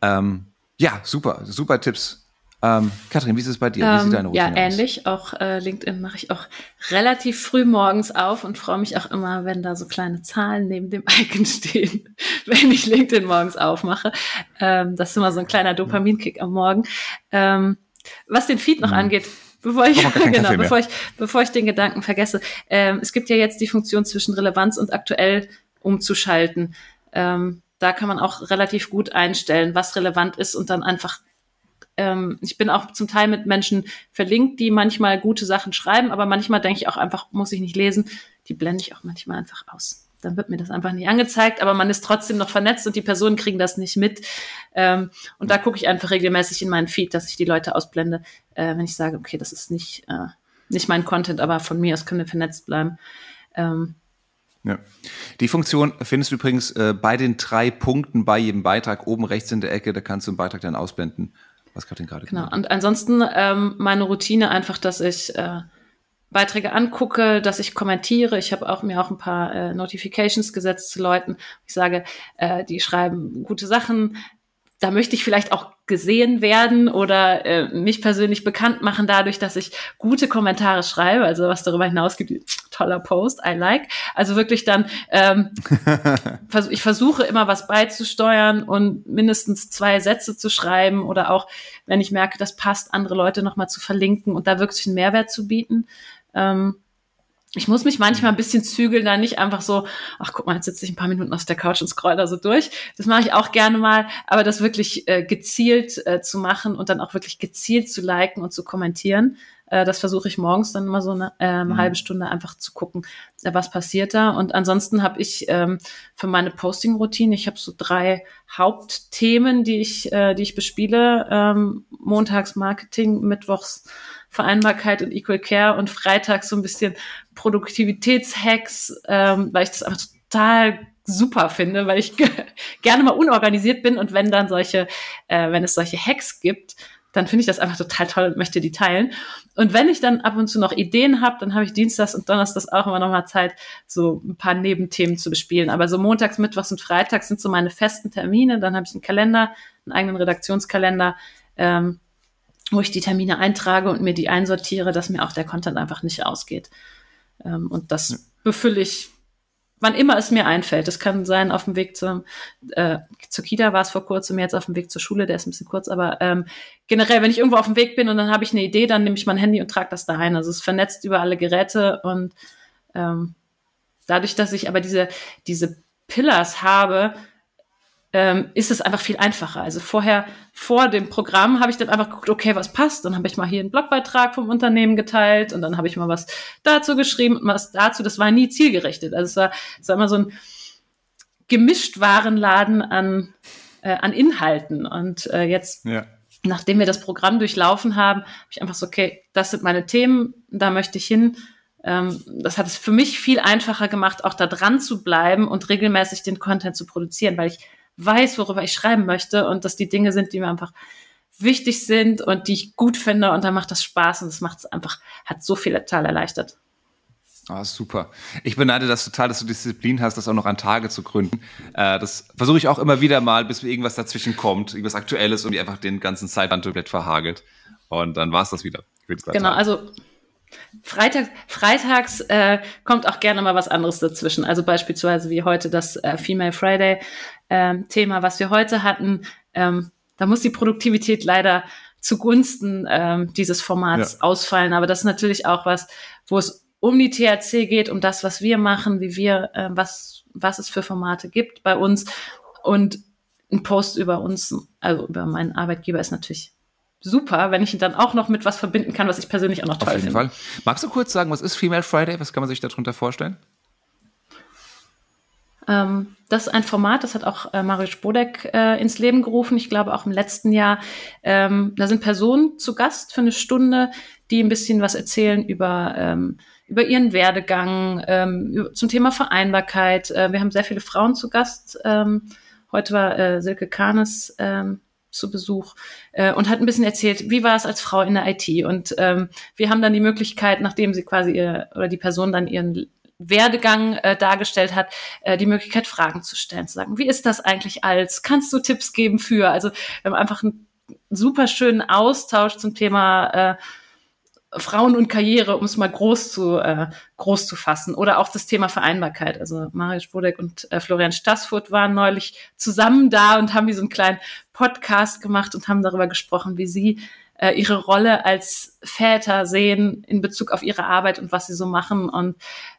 Ähm, ja, super, super Tipps. Ähm, Kathrin, wie ist es bei dir? Wie sieht ähm, deine Routine Ja, ähnlich. Auch äh, LinkedIn mache ich auch relativ früh morgens auf und freue mich auch immer, wenn da so kleine Zahlen neben dem Icon stehen, wenn ich LinkedIn morgens aufmache. Ähm, das ist immer so ein kleiner Dopaminkick am Morgen. Ähm, was den Feed noch mhm. angeht, bevor ich, genau, bevor ich, bevor ich den Gedanken vergesse. Ähm, es gibt ja jetzt die Funktion zwischen Relevanz und aktuell umzuschalten. Ähm, da kann man auch relativ gut einstellen, was relevant ist und dann einfach ähm, ich bin auch zum Teil mit Menschen verlinkt, die manchmal gute Sachen schreiben, aber manchmal denke ich auch einfach, muss ich nicht lesen. Die blende ich auch manchmal einfach aus. Dann wird mir das einfach nicht angezeigt, aber man ist trotzdem noch vernetzt und die Personen kriegen das nicht mit. Ähm, und da gucke ich einfach regelmäßig in meinen Feed, dass ich die Leute ausblende, äh, wenn ich sage, okay, das ist nicht, äh, nicht mein Content, aber von mir aus können wir vernetzt bleiben. Ähm, ja. Die Funktion findest du übrigens äh, bei den drei Punkten bei jedem Beitrag oben rechts in der Ecke. Da kannst du einen Beitrag dann ausblenden was Katrin gerade Genau. Und ansonsten ähm, meine Routine einfach, dass ich äh, Beiträge angucke, dass ich kommentiere. Ich habe auch mir auch ein paar äh, Notifications gesetzt zu Leuten. Ich sage, äh, die schreiben gute Sachen, da möchte ich vielleicht auch gesehen werden oder äh, mich persönlich bekannt machen dadurch, dass ich gute Kommentare schreibe, also was darüber hinaus gibt, toller Post, I like. Also wirklich dann, ähm, vers ich versuche immer was beizusteuern und mindestens zwei Sätze zu schreiben oder auch, wenn ich merke, das passt, andere Leute nochmal zu verlinken und da wirklich einen Mehrwert zu bieten. Ähm, ich muss mich manchmal ein bisschen zügeln, da nicht einfach so, ach guck mal, jetzt sitze ich ein paar Minuten auf der Couch und scroll da so durch. Das mache ich auch gerne mal, aber das wirklich äh, gezielt äh, zu machen und dann auch wirklich gezielt zu liken und zu kommentieren, äh, das versuche ich morgens dann immer so eine, äh, eine mhm. halbe Stunde einfach zu gucken, äh, was passiert da. Und ansonsten habe ich ähm, für meine Posting-Routine, ich habe so drei Hauptthemen, die ich, äh, die ich bespiele. Ähm, montags Marketing, mittwochs Vereinbarkeit und Equal Care und freitags so ein bisschen Produktivitätshacks, ähm, weil ich das einfach total super finde, weil ich gerne mal unorganisiert bin und wenn dann solche, äh, wenn es solche Hacks gibt, dann finde ich das einfach total toll und möchte die teilen. Und wenn ich dann ab und zu noch Ideen habe, dann habe ich Dienstags und Donnerstags auch immer noch mal Zeit, so ein paar Nebenthemen zu bespielen. Aber so montags, mittwochs und freitags sind so meine festen Termine. Dann habe ich einen Kalender, einen eigenen Redaktionskalender, ähm, wo ich die Termine eintrage und mir die einsortiere, dass mir auch der Content einfach nicht ausgeht. Ähm, und das ja. befülle ich wann immer es mir einfällt. Das kann sein auf dem Weg zum, äh, zur Kita war es vor kurzem, jetzt auf dem Weg zur Schule, der ist ein bisschen kurz, aber ähm, generell, wenn ich irgendwo auf dem Weg bin und dann habe ich eine Idee, dann nehme ich mein Handy und trage das da ein. Also es vernetzt über alle Geräte und ähm, dadurch, dass ich aber diese, diese Pillars habe, ähm, ist es einfach viel einfacher. Also vorher, vor dem Programm, habe ich dann einfach geguckt, okay, was passt. Dann habe ich mal hier einen Blogbeitrag vom Unternehmen geteilt und dann habe ich mal was dazu geschrieben und was dazu. Das war nie zielgerichtet. Also es war, es war immer so ein gemischt Warenladen an, äh, an Inhalten. Und äh, jetzt, ja. nachdem wir das Programm durchlaufen haben, habe ich einfach so, okay, das sind meine Themen, da möchte ich hin ähm, das hat es für mich viel einfacher gemacht, auch da dran zu bleiben und regelmäßig den Content zu produzieren, weil ich weiß, worüber ich schreiben möchte und dass die Dinge sind, die mir einfach wichtig sind und die ich gut finde und dann macht das Spaß und das macht es einfach, hat so viel total erleichtert. Ah, super. Ich beneide das total, dass du Disziplin hast, das auch noch an Tage zu gründen. Äh, das versuche ich auch immer wieder mal, bis mir irgendwas dazwischen kommt, irgendwas Aktuelles und die einfach den ganzen Zeitplan komplett verhagelt. Und dann war es das wieder. Genau, also Freitag, freitags äh, kommt auch gerne mal was anderes dazwischen. Also beispielsweise wie heute das äh, Female Friday ähm, Thema, was wir heute hatten. Ähm, da muss die Produktivität leider zugunsten ähm, dieses Formats ja. ausfallen. Aber das ist natürlich auch was, wo es um die THC geht, um das, was wir machen, wie wir, äh, was, was es für Formate gibt bei uns. Und ein Post über uns, also über meinen Arbeitgeber ist natürlich super, wenn ich ihn dann auch noch mit was verbinden kann, was ich persönlich auch noch toll finde. Auf jeden finde. Fall. Magst du kurz sagen, was ist Female Friday? Was kann man sich darunter vorstellen? Ähm, das ist ein Format, das hat auch äh, Marius Spodek äh, ins Leben gerufen. Ich glaube auch im letzten Jahr. Ähm, da sind Personen zu Gast für eine Stunde, die ein bisschen was erzählen über ähm, über ihren Werdegang, ähm, zum Thema Vereinbarkeit. Äh, wir haben sehr viele Frauen zu Gast. Ähm, heute war äh, Silke Kahnes ähm, zu Besuch äh, und hat ein bisschen erzählt, wie war es als Frau in der IT. Und ähm, wir haben dann die Möglichkeit, nachdem sie quasi ihr, oder die Person dann ihren Werdegang äh, dargestellt hat, äh, die Möglichkeit, Fragen zu stellen, zu sagen, wie ist das eigentlich als? Kannst du Tipps geben für? Also wir haben einfach einen super schönen Austausch zum Thema äh, Frauen und Karriere, um es mal groß zu, äh, groß zu fassen. Oder auch das Thema Vereinbarkeit. Also Mario Spodek und äh, Florian Stassfurt waren neulich zusammen da und haben wie so einen kleinen Podcast gemacht und haben darüber gesprochen, wie sie äh, ihre Rolle als Väter sehen in Bezug auf ihre Arbeit und was sie so machen. Und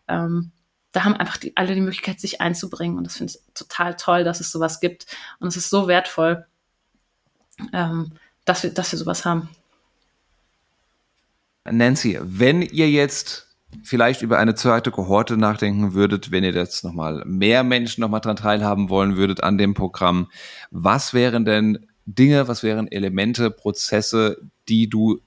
ähm, da haben einfach die, alle die Möglichkeit, sich einzubringen. Und das finde ich total toll, dass es sowas gibt. Und es ist so wertvoll, ähm, dass, wir, dass wir sowas haben. Nancy, wenn ihr jetzt vielleicht über eine zweite Kohorte nachdenken würdet, wenn ihr jetzt nochmal mehr Menschen nochmal dran teilhaben wollen würdet an dem Programm, was wären denn Dinge, was wären Elemente, Prozesse, die du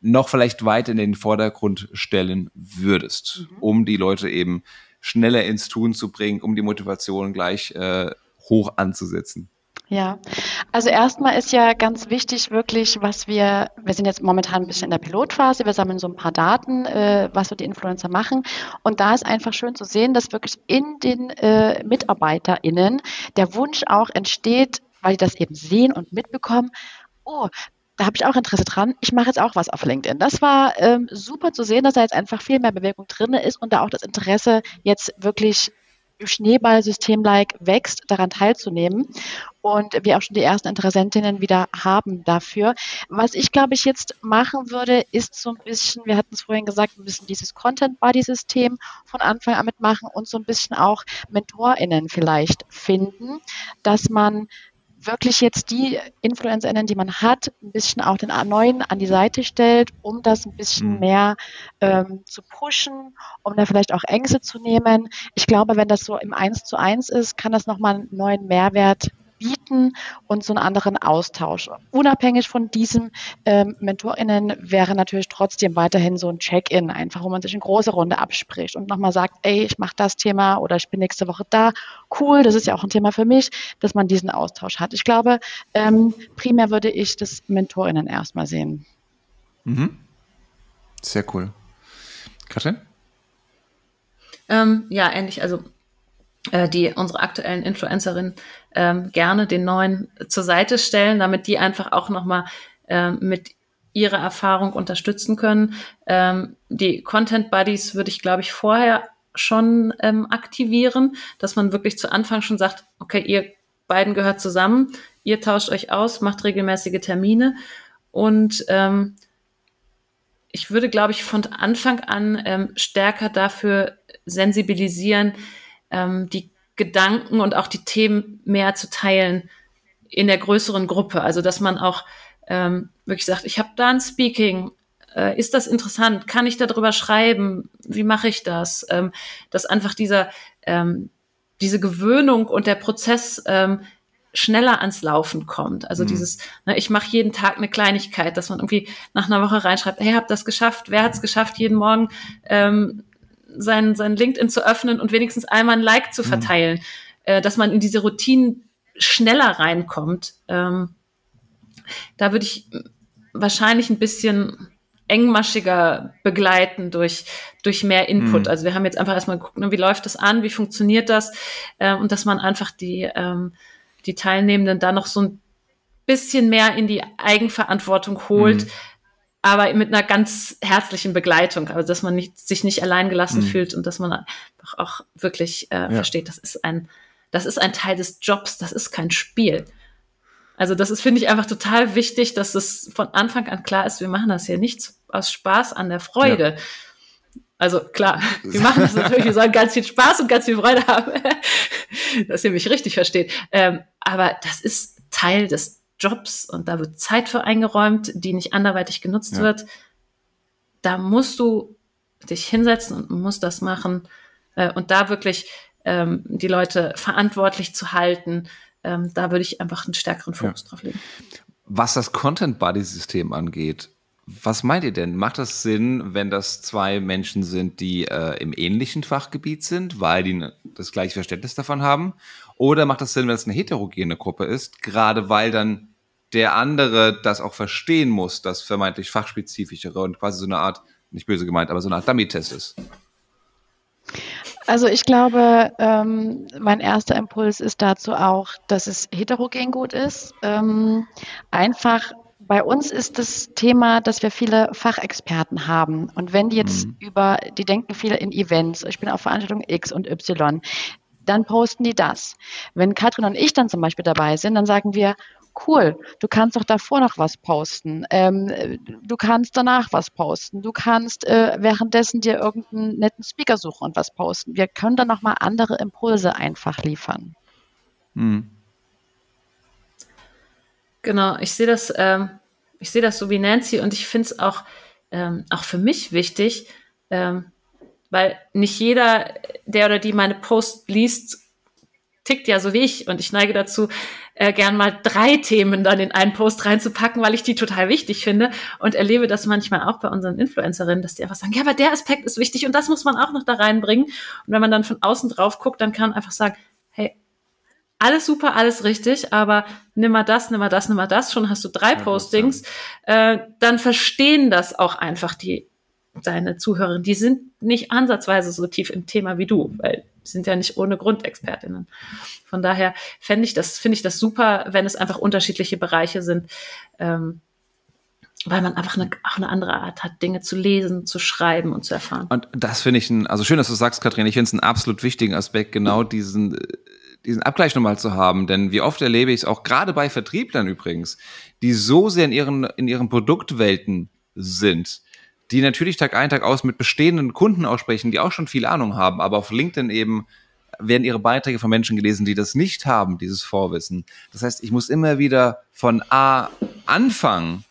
noch vielleicht weiter in den Vordergrund stellen würdest, mhm. um die Leute eben schneller ins Tun zu bringen, um die Motivation gleich äh, hoch anzusetzen? Ja, also erstmal ist ja ganz wichtig wirklich, was wir, wir sind jetzt momentan ein bisschen in der Pilotphase, wir sammeln so ein paar Daten, äh, was so die Influencer machen. Und da ist einfach schön zu sehen, dass wirklich in den äh, MitarbeiterInnen der Wunsch auch entsteht, weil die das eben sehen und mitbekommen, oh, da habe ich auch Interesse dran. Ich mache jetzt auch was auf LinkedIn. Das war ähm, super zu sehen, dass da jetzt einfach viel mehr Bewegung drin ist und da auch das Interesse jetzt wirklich Schneeballsystem-like wächst, daran teilzunehmen und wir auch schon die ersten Interessentinnen wieder haben dafür. Was ich, glaube ich, jetzt machen würde, ist so ein bisschen, wir hatten es vorhin gesagt, ein bisschen dieses Content-Body-System von Anfang an mitmachen und so ein bisschen auch MentorInnen vielleicht finden, dass man wirklich jetzt die InfluencerInnen, die man hat, ein bisschen auch den neuen an die Seite stellt, um das ein bisschen mhm. mehr ähm, zu pushen, um da vielleicht auch Ängste zu nehmen. Ich glaube, wenn das so im Eins zu eins ist, kann das nochmal einen neuen Mehrwert bieten und so einen anderen Austausch. Unabhängig von diesem ähm, MentorInnen wäre natürlich trotzdem weiterhin so ein Check-in, einfach wo man sich in großer Runde abspricht und nochmal sagt, ey, ich mache das Thema oder ich bin nächste Woche da. Cool, das ist ja auch ein Thema für mich, dass man diesen Austausch hat. Ich glaube, ähm, primär würde ich das MentorInnen erstmal sehen. Mhm. Sehr cool. Katrin? Ähm, ja, ähnlich. Also die unsere aktuellen Influencerinnen ähm, gerne den neuen zur Seite stellen, damit die einfach auch nochmal äh, mit ihre Erfahrung unterstützen können. Ähm, die Content Buddies würde ich, glaube ich, vorher schon ähm, aktivieren, dass man wirklich zu Anfang schon sagt, okay, ihr beiden gehört zusammen, ihr tauscht euch aus, macht regelmäßige Termine und ähm, ich würde, glaube ich, von Anfang an ähm, stärker dafür sensibilisieren, ähm, die Gedanken und auch die Themen mehr zu teilen in der größeren Gruppe. Also dass man auch ähm, wirklich sagt, ich habe da ein Speaking, äh, ist das interessant? Kann ich darüber schreiben? Wie mache ich das? Ähm, dass einfach dieser ähm, diese Gewöhnung und der Prozess ähm, schneller ans Laufen kommt. Also mhm. dieses, ne, ich mache jeden Tag eine Kleinigkeit, dass man irgendwie nach einer Woche reinschreibt, hey, habt das geschafft? Wer hat es geschafft, jeden Morgen ähm, sein, sein LinkedIn zu öffnen und wenigstens einmal ein Like zu mhm. verteilen? Mhm. Äh, dass man in diese Routinen schneller reinkommt. Ähm, da würde ich wahrscheinlich ein bisschen engmaschiger begleiten durch, durch mehr Input. Mhm. Also wir haben jetzt einfach erstmal geguckt, ne, wie läuft das an, wie funktioniert das äh, und dass man einfach die, ähm, die Teilnehmenden da noch so ein bisschen mehr in die Eigenverantwortung holt, mhm. Aber mit einer ganz herzlichen Begleitung, also dass man nicht, sich nicht alleingelassen mhm. fühlt und dass man einfach auch wirklich äh, ja. versteht, das ist ein, das ist ein Teil des Jobs, das ist kein Spiel. Also das ist, finde ich, einfach total wichtig, dass es von Anfang an klar ist, wir machen das hier nicht aus Spaß an der Freude. Ja. Also klar, wir machen das natürlich, wir sollen ganz viel Spaß und ganz viel Freude haben, dass ihr mich richtig versteht. Ähm, aber das ist Teil des Jobs und da wird Zeit für eingeräumt, die nicht anderweitig genutzt ja. wird. Da musst du dich hinsetzen und musst das machen äh, und da wirklich ähm, die Leute verantwortlich zu halten, ähm, da würde ich einfach einen stärkeren Fokus ja. drauf legen. Was das Content Buddy System angeht, was meint ihr denn? Macht das Sinn, wenn das zwei Menschen sind, die äh, im ähnlichen Fachgebiet sind, weil die das gleiche Verständnis davon haben? Oder macht das Sinn, wenn es eine heterogene Gruppe ist, gerade weil dann der andere das auch verstehen muss, das vermeintlich fachspezifischere und quasi so eine Art, nicht böse gemeint, aber so eine Art Dummy-Test ist? Also ich glaube, ähm, mein erster Impuls ist dazu auch, dass es heterogen gut ist. Ähm, einfach bei uns ist das Thema, dass wir viele Fachexperten haben. Und wenn die jetzt mhm. über, die denken viele in Events, ich bin auf Veranstaltung X und Y, dann posten die das. Wenn Katrin und ich dann zum Beispiel dabei sind, dann sagen wir, cool, du kannst doch davor noch was posten, ähm, du kannst danach was posten, du kannst äh, währenddessen dir irgendeinen netten Speaker suchen und was posten. Wir können dann nochmal andere Impulse einfach liefern. Hm. Genau, ich sehe das, ähm, ich sehe das so wie Nancy und ich finde es auch, ähm, auch für mich wichtig, ähm, weil nicht jeder, der oder die meine Post liest, tickt ja so wie ich. Und ich neige dazu, äh, gern mal drei Themen dann in einen Post reinzupacken, weil ich die total wichtig finde. Und erlebe das manchmal auch bei unseren Influencerinnen, dass die einfach sagen, ja, aber der Aspekt ist wichtig und das muss man auch noch da reinbringen. Und wenn man dann von außen drauf guckt, dann kann man einfach sagen, hey, alles super, alles richtig, aber nimm mal das, nimm mal das, nimm mal das, schon hast du drei Postings, äh, dann verstehen das auch einfach die deine Zuhörerinnen. Die sind nicht ansatzweise so tief im Thema wie du, weil sind ja nicht ohne Grundexpertinnen. Von daher fände ich das, finde ich das super, wenn es einfach unterschiedliche Bereiche sind, ähm, weil man einfach eine, auch eine andere Art hat, Dinge zu lesen, zu schreiben und zu erfahren. Und das finde ich, ein, also schön, dass du sagst, Katrin, ich finde es einen absolut wichtigen Aspekt, genau diesen, diesen Abgleich nochmal zu haben. Denn wie oft erlebe ich es auch gerade bei Vertrieblern übrigens, die so sehr in ihren, in ihren Produktwelten sind, die natürlich Tag ein, Tag aus mit bestehenden Kunden aussprechen, die auch schon viel Ahnung haben, aber auf LinkedIn eben werden ihre Beiträge von Menschen gelesen, die das nicht haben, dieses Vorwissen. Das heißt, ich muss immer wieder von A anfangen.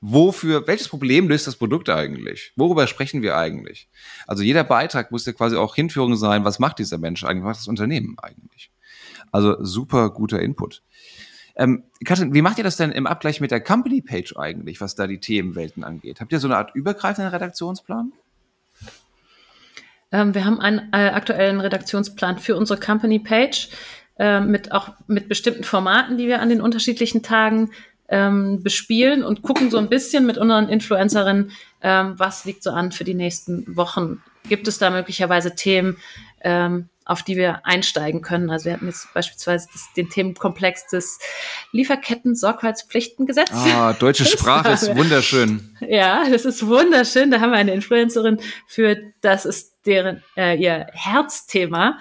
Wofür, welches Problem löst das Produkt eigentlich? Worüber sprechen wir eigentlich? Also jeder Beitrag muss ja quasi auch Hinführung sein, was macht dieser Mensch eigentlich, was macht das Unternehmen eigentlich? Also super guter Input. Ähm, Katrin, wie macht ihr das denn im Abgleich mit der Company Page eigentlich, was da die Themenwelten angeht? Habt ihr so eine Art übergreifenden Redaktionsplan? Ähm, wir haben einen äh, aktuellen Redaktionsplan für unsere Company Page äh, mit auch mit bestimmten Formaten, die wir an den unterschiedlichen Tagen ähm, bespielen und gucken so ein bisschen mit unseren Influencerinnen, ähm, was liegt so an für die nächsten Wochen. Gibt es da möglicherweise Themen, ähm, auf die wir einsteigen können. Also wir hatten jetzt beispielsweise das, den Themenkomplex des Lieferketten-Sorgfaltspflichtengesetzes. Ah, deutsche Sprache ist wunderschön. Ja, das ist wunderschön. Da haben wir eine Influencerin für, das ist deren äh, ihr Herzthema.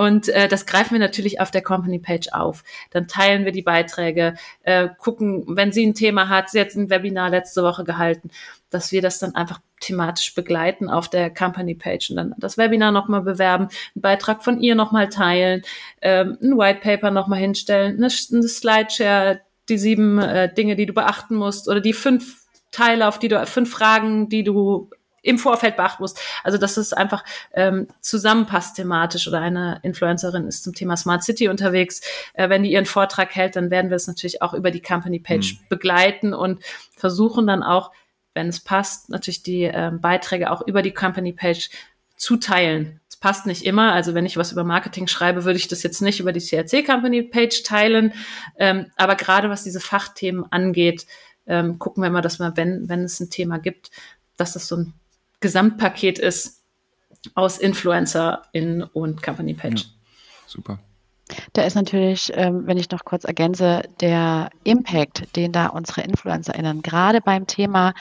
Und äh, das greifen wir natürlich auf der Company Page auf. Dann teilen wir die Beiträge, äh, gucken, wenn sie ein Thema hat, sie hat ein Webinar letzte Woche gehalten, dass wir das dann einfach thematisch begleiten auf der Company Page und dann das Webinar nochmal bewerben, einen Beitrag von ihr nochmal teilen, ähm, ein White Paper nochmal hinstellen, eine, eine Slideshare, die sieben äh, Dinge, die du beachten musst oder die fünf Teile, auf die du, fünf Fragen, die du im Vorfeld beachten musst. Also dass es einfach ähm, zusammenpasst thematisch oder eine Influencerin ist zum Thema Smart City unterwegs. Äh, wenn die ihren Vortrag hält, dann werden wir es natürlich auch über die Company Page mhm. begleiten und versuchen dann auch, wenn es passt, natürlich die ähm, Beiträge auch über die Company Page zu teilen. Es passt nicht immer. Also wenn ich was über Marketing schreibe, würde ich das jetzt nicht über die CRC Company Page teilen. Ähm, aber gerade was diese Fachthemen angeht, ähm, gucken wir mal, dass man, wenn, wenn es ein Thema gibt, dass das so ein Gesamtpaket ist aus InfluencerInnen und Company Page. Ja, super. Da ist natürlich, ähm, wenn ich noch kurz ergänze, der Impact, den da unsere InfluencerInnen gerade beim Thema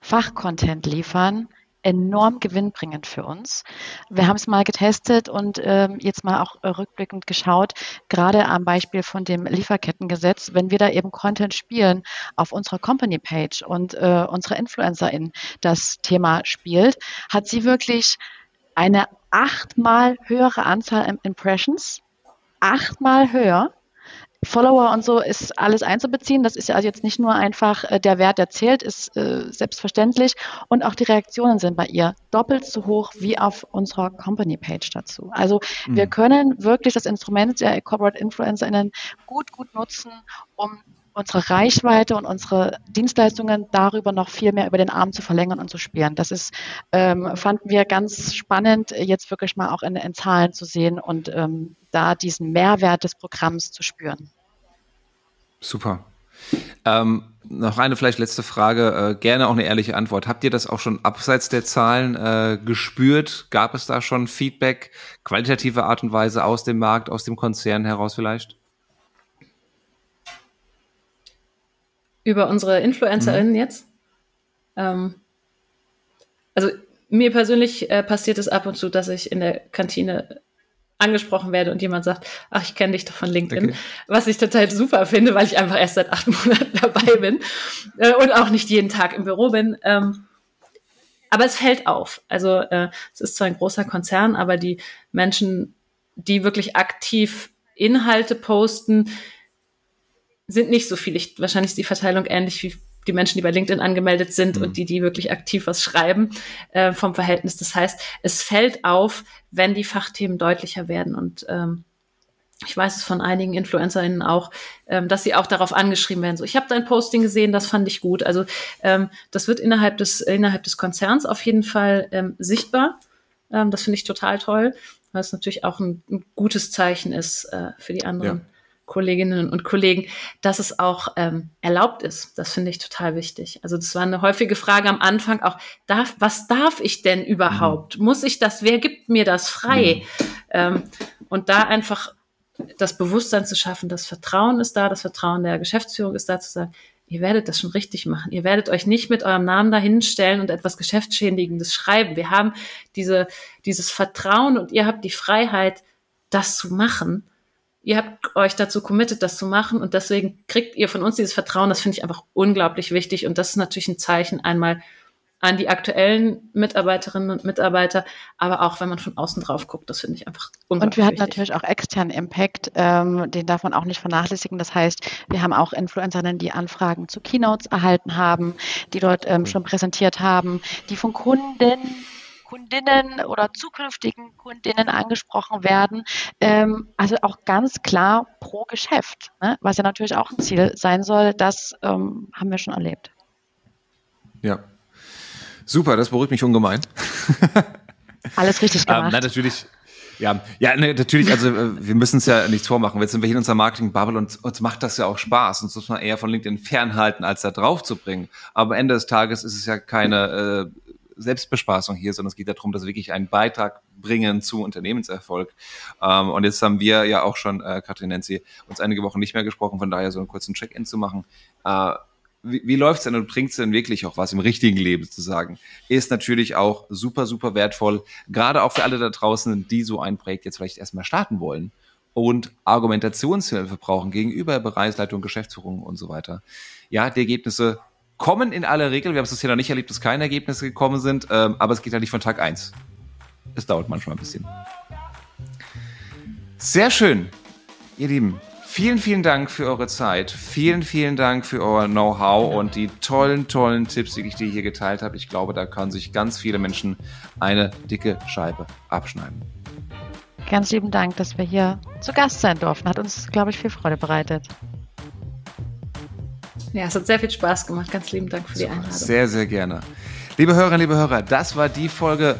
Fachcontent liefern, enorm gewinnbringend für uns. Wir haben es mal getestet und ähm, jetzt mal auch äh, rückblickend geschaut, gerade am Beispiel von dem Lieferkettengesetz, wenn wir da eben Content spielen auf unserer Company-Page und äh, unsere Influencerin das Thema spielt, hat sie wirklich eine achtmal höhere Anzahl Impressions, achtmal höher Follower und so ist alles einzubeziehen. Das ist ja also jetzt nicht nur einfach äh, der Wert, der zählt, ist äh, selbstverständlich. Und auch die Reaktionen sind bei ihr doppelt so hoch wie auf unserer Company-Page dazu. Also mhm. wir können wirklich das Instrument der Corporate InfluencerInnen gut, gut nutzen, um unsere Reichweite und unsere Dienstleistungen darüber noch viel mehr über den Arm zu verlängern und zu spielen. Das ist, ähm, fanden wir ganz spannend, jetzt wirklich mal auch in, in Zahlen zu sehen und ähm, da diesen Mehrwert des Programms zu spüren. Super. Ähm, noch eine vielleicht letzte Frage, äh, gerne auch eine ehrliche Antwort. Habt ihr das auch schon abseits der Zahlen äh, gespürt? Gab es da schon Feedback, qualitative Art und Weise aus dem Markt, aus dem Konzern heraus vielleicht? Über unsere InfluencerInnen mhm. jetzt? Ähm, also mir persönlich äh, passiert es ab und zu, dass ich in der Kantine angesprochen werde und jemand sagt, ach, ich kenne dich doch von LinkedIn, okay. was ich total super finde, weil ich einfach erst seit acht Monaten dabei bin äh, und auch nicht jeden Tag im Büro bin. Ähm, aber es fällt auf. Also äh, es ist zwar ein großer Konzern, aber die Menschen, die wirklich aktiv Inhalte posten, sind nicht so viel. Ich, wahrscheinlich ist die Verteilung ähnlich wie die Menschen, die bei LinkedIn angemeldet sind mhm. und die, die wirklich aktiv was schreiben äh, vom Verhältnis. Das heißt, es fällt auf, wenn die Fachthemen deutlicher werden und ähm, ich weiß es von einigen InfluencerInnen auch, ähm, dass sie auch darauf angeschrieben werden. So, ich habe dein Posting gesehen, das fand ich gut. Also ähm, das wird innerhalb des innerhalb des Konzerns auf jeden Fall ähm, sichtbar. Ähm, das finde ich total toll, weil es natürlich auch ein, ein gutes Zeichen ist äh, für die anderen. Ja. Kolleginnen und Kollegen, dass es auch ähm, erlaubt ist. Das finde ich total wichtig. Also das war eine häufige Frage am Anfang auch, darf, was darf ich denn überhaupt? Mhm. Muss ich das, wer gibt mir das frei? Mhm. Ähm, und da einfach das Bewusstsein zu schaffen, das Vertrauen ist da, das Vertrauen der Geschäftsführung ist da zu sagen, ihr werdet das schon richtig machen. Ihr werdet euch nicht mit eurem Namen dahinstellen und etwas Geschäftsschädigendes schreiben. Wir haben diese, dieses Vertrauen und ihr habt die Freiheit, das zu machen ihr habt euch dazu committed, das zu machen und deswegen kriegt ihr von uns dieses Vertrauen. Das finde ich einfach unglaublich wichtig und das ist natürlich ein Zeichen einmal an die aktuellen Mitarbeiterinnen und Mitarbeiter, aber auch wenn man von außen drauf guckt, das finde ich einfach unglaublich Und wir hatten wichtig. natürlich auch externen Impact, ähm, den darf man auch nicht vernachlässigen. Das heißt, wir haben auch Influencerinnen, die Anfragen zu Keynotes erhalten haben, die dort ähm, schon präsentiert haben, die von Kunden Kundinnen oder zukünftigen Kundinnen angesprochen werden. Ähm, also auch ganz klar pro Geschäft, ne? was ja natürlich auch ein Ziel sein soll. Das ähm, haben wir schon erlebt. Ja. Super, das beruhigt mich ungemein. Alles richtig ähm, gemacht. Ähm, na, natürlich. Ja, ja, ne, natürlich, also äh, wir müssen es ja nichts vormachen. Jetzt sind wir hier in unserer Marketing-Bubble und uns macht das ja auch Spaß. Uns muss man eher von LinkedIn fernhalten, als da drauf zu bringen. Aber am Ende des Tages ist es ja keine äh, Selbstbespaßung hier, sondern es geht darum, dass wir wirklich einen Beitrag bringen zu Unternehmenserfolg. Ähm, und jetzt haben wir ja auch schon, äh, Katrin Nancy, uns einige Wochen nicht mehr gesprochen, von daher so einen kurzen Check-in zu machen. Äh, wie, wie läuft's denn und bringt's denn wirklich auch was im richtigen Leben zu sagen? Ist natürlich auch super, super wertvoll, gerade auch für alle da draußen, die so ein Projekt jetzt vielleicht erstmal starten wollen und Argumentationshilfe brauchen gegenüber Bereichsleitung, Geschäftsführung und so weiter. Ja, die Ergebnisse kommen in aller Regel. Wir haben es bisher noch nicht erlebt, dass keine Ergebnisse gekommen sind, ähm, aber es geht ja nicht von Tag eins. Es dauert manchmal ein bisschen. Sehr schön, ihr Lieben. Vielen, vielen Dank für eure Zeit. Vielen, vielen Dank für euer Know-how und die tollen, tollen Tipps, die ich dir hier geteilt habe. Ich glaube, da können sich ganz viele Menschen eine dicke Scheibe abschneiden. Ganz lieben Dank, dass wir hier zu Gast sein durften. Hat uns, glaube ich, viel Freude bereitet. Ja, es hat sehr viel Spaß gemacht. Ganz lieben Dank für die Einladung. Sehr, sehr gerne. Liebe Hörerinnen, liebe Hörer, das war die Folge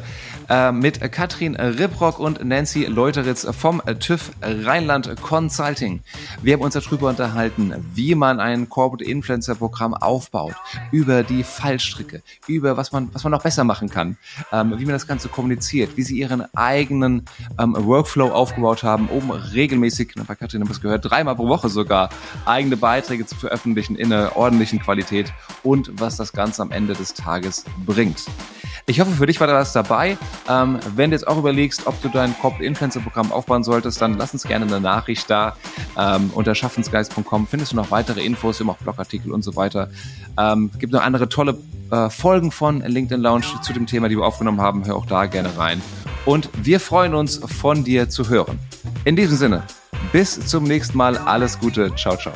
mit Katrin Ribrock und Nancy Leuteritz vom TÜV Rheinland Consulting. Wir haben uns darüber unterhalten, wie man ein Corporate Influencer Programm aufbaut, über die Fallstricke, über was man, was man noch besser machen kann, ähm, wie man das Ganze kommuniziert, wie sie ihren eigenen ähm, Workflow aufgebaut haben, um regelmäßig, bei Katrin haben wir es gehört, dreimal pro Woche sogar eigene Beiträge zu veröffentlichen in einer ordentlichen Qualität und was das Ganze am Ende des Tages bringt. Ich hoffe, für dich war da was dabei. Ähm, wenn du jetzt auch überlegst, ob du dein Corporate Influencer Programm aufbauen solltest, dann lass uns gerne eine Nachricht da. Ähm, unter schaffensgeist.com findest du noch weitere Infos, immer auch Blogartikel und so weiter. Ähm, gibt noch andere tolle äh, Folgen von LinkedIn Lounge zu dem Thema, die wir aufgenommen haben. Hör auch da gerne rein. Und wir freuen uns, von dir zu hören. In diesem Sinne, bis zum nächsten Mal. Alles Gute. Ciao, ciao.